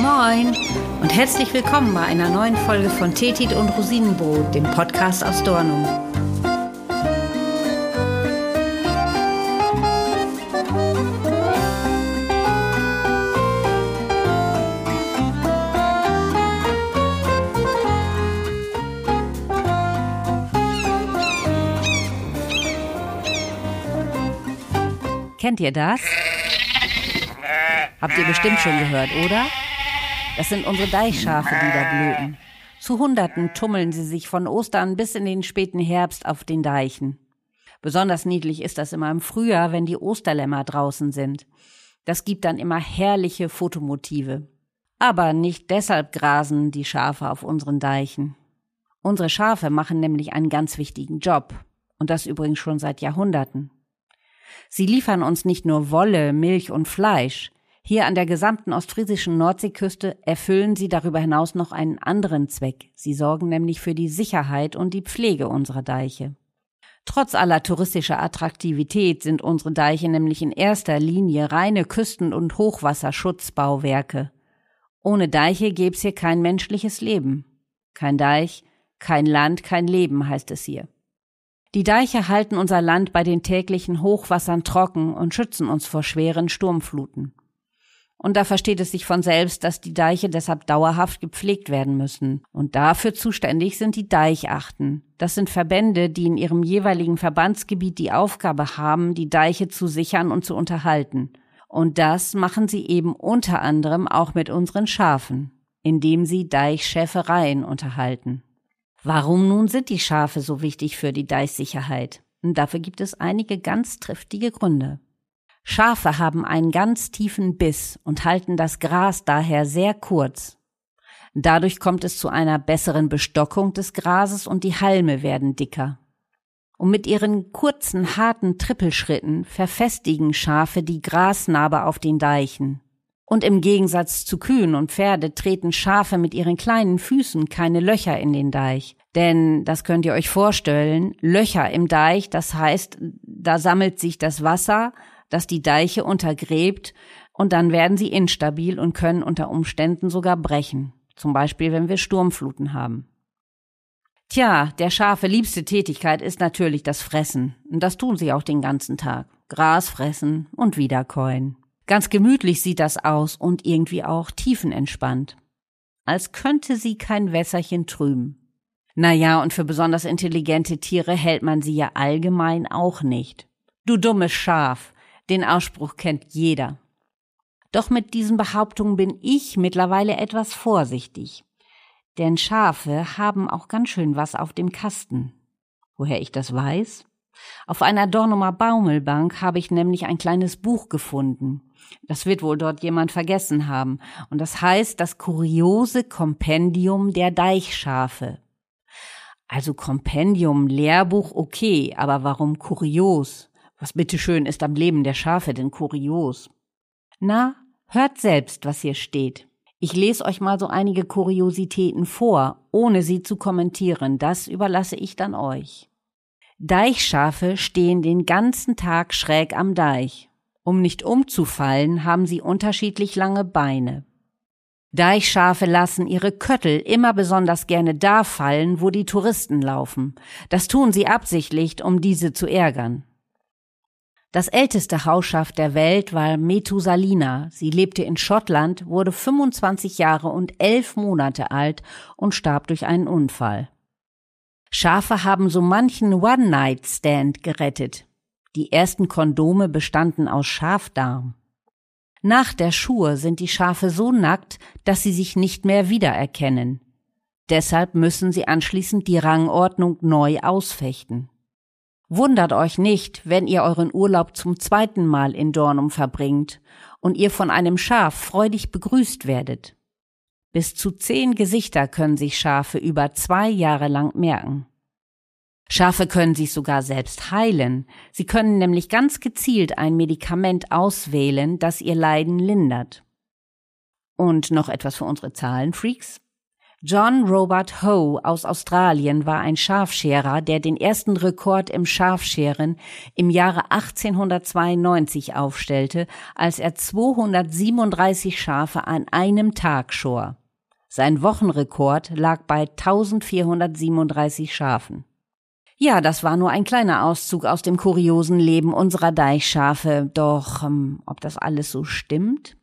Moin und herzlich willkommen bei einer neuen Folge von Tetit und Rosinenbrot, dem Podcast aus Dornum. Kennt ihr das? Habt ihr bestimmt schon gehört, oder? Das sind unsere Deichschafe, die da blöken. Zu Hunderten tummeln sie sich von Ostern bis in den späten Herbst auf den Deichen. Besonders niedlich ist das immer im Frühjahr, wenn die Osterlämmer draußen sind. Das gibt dann immer herrliche Fotomotive. Aber nicht deshalb grasen die Schafe auf unseren Deichen. Unsere Schafe machen nämlich einen ganz wichtigen Job. Und das übrigens schon seit Jahrhunderten. Sie liefern uns nicht nur Wolle, Milch und Fleisch, hier an der gesamten ostfriesischen Nordseeküste erfüllen sie darüber hinaus noch einen anderen Zweck. Sie sorgen nämlich für die Sicherheit und die Pflege unserer Deiche. Trotz aller touristischer Attraktivität sind unsere Deiche nämlich in erster Linie reine Küsten- und Hochwasserschutzbauwerke. Ohne Deiche gäb's hier kein menschliches Leben. Kein Deich, kein Land, kein Leben heißt es hier. Die Deiche halten unser Land bei den täglichen Hochwassern trocken und schützen uns vor schweren Sturmfluten. Und da versteht es sich von selbst, dass die Deiche deshalb dauerhaft gepflegt werden müssen. Und dafür zuständig sind die Deichachten. Das sind Verbände, die in ihrem jeweiligen Verbandsgebiet die Aufgabe haben, die Deiche zu sichern und zu unterhalten. Und das machen sie eben unter anderem auch mit unseren Schafen, indem sie Deichschäfereien unterhalten. Warum nun sind die Schafe so wichtig für die Deichsicherheit? Und dafür gibt es einige ganz triftige Gründe. Schafe haben einen ganz tiefen Biss und halten das Gras daher sehr kurz. Dadurch kommt es zu einer besseren Bestockung des Grases und die Halme werden dicker. Und mit ihren kurzen, harten Trippelschritten verfestigen Schafe die Grasnarbe auf den Deichen. Und im Gegensatz zu Kühen und Pferde treten Schafe mit ihren kleinen Füßen keine Löcher in den Deich. Denn, das könnt ihr euch vorstellen, Löcher im Deich, das heißt, da sammelt sich das Wasser, das die Deiche untergräbt und dann werden sie instabil und können unter Umständen sogar brechen. Zum Beispiel, wenn wir Sturmfluten haben. Tja, der Schafe liebste Tätigkeit ist natürlich das Fressen. Und das tun sie auch den ganzen Tag. Gras fressen und wiederkäuen. Ganz gemütlich sieht das aus und irgendwie auch tiefenentspannt. Als könnte sie kein Wässerchen trüben. Naja, und für besonders intelligente Tiere hält man sie ja allgemein auch nicht. Du dummes Schaf, den Ausspruch kennt jeder. Doch mit diesen Behauptungen bin ich mittlerweile etwas vorsichtig. Denn Schafe haben auch ganz schön was auf dem Kasten. Woher ich das weiß? Auf einer Dornumer Baumelbank habe ich nämlich ein kleines Buch gefunden. Das wird wohl dort jemand vergessen haben. Und das heißt das kuriose Kompendium der Deichschafe. Also Kompendium, Lehrbuch, okay, aber warum kurios? Was bitteschön ist am Leben der Schafe denn kurios? Na, hört selbst, was hier steht. Ich lese euch mal so einige Kuriositäten vor, ohne sie zu kommentieren, das überlasse ich dann euch. Deichschafe stehen den ganzen Tag schräg am Deich. Um nicht umzufallen, haben sie unterschiedlich lange Beine. Deichschafe lassen ihre Köttel immer besonders gerne da fallen, wo die Touristen laufen. Das tun sie absichtlich, um diese zu ärgern. Das älteste Hausschaf der Welt war Methusalina. Sie lebte in Schottland, wurde 25 Jahre und elf Monate alt und starb durch einen Unfall. Schafe haben so manchen One-Night-Stand gerettet. Die ersten Kondome bestanden aus Schafdarm. Nach der Schur sind die Schafe so nackt, dass sie sich nicht mehr wiedererkennen. Deshalb müssen sie anschließend die Rangordnung neu ausfechten. Wundert euch nicht, wenn ihr euren Urlaub zum zweiten Mal in Dornum verbringt und ihr von einem Schaf freudig begrüßt werdet. Bis zu zehn Gesichter können sich Schafe über zwei Jahre lang merken. Schafe können sich sogar selbst heilen. Sie können nämlich ganz gezielt ein Medikament auswählen, das ihr Leiden lindert. Und noch etwas für unsere Zahlenfreaks. John Robert Hoe aus Australien war ein Schafscherer, der den ersten Rekord im Schafscheren im Jahre 1892 aufstellte, als er 237 Schafe an einem Tag schor. Sein Wochenrekord lag bei 1437 Schafen. Ja, das war nur ein kleiner Auszug aus dem kuriosen Leben unserer Deichschafe, doch ähm, ob das alles so stimmt?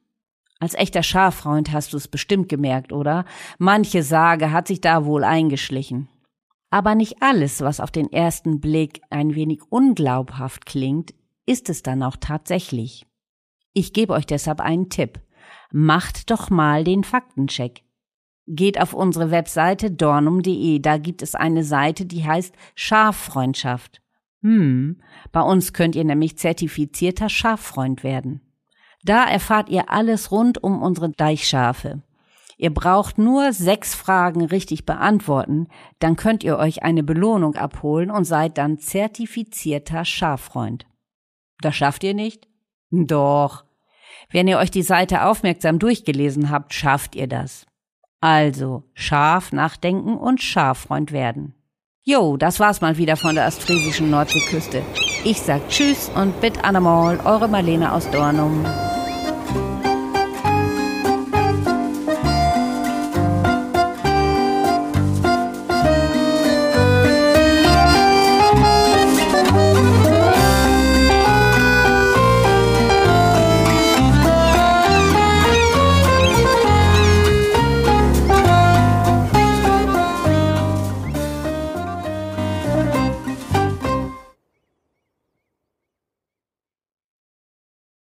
Als echter Schaffreund hast du es bestimmt gemerkt, oder? Manche Sage hat sich da wohl eingeschlichen. Aber nicht alles, was auf den ersten Blick ein wenig unglaubhaft klingt, ist es dann auch tatsächlich. Ich gebe euch deshalb einen Tipp. Macht doch mal den Faktencheck. Geht auf unsere Webseite dornum.de, da gibt es eine Seite, die heißt Schaffreundschaft. Hm, bei uns könnt ihr nämlich zertifizierter Schaffreund werden. Da erfahrt ihr alles rund um unsere Deichschafe. Ihr braucht nur sechs Fragen richtig beantworten, dann könnt ihr euch eine Belohnung abholen und seid dann zertifizierter Schaffreund. Das schafft ihr nicht? Doch. Wenn ihr euch die Seite aufmerksam durchgelesen habt, schafft ihr das. Also, scharf nachdenken und Schaffreund werden. Jo, das war's mal wieder von der ostfriesischen Nordseeküste. Ich sag Tschüss und bit Anamol, eure Marlene aus Dornum.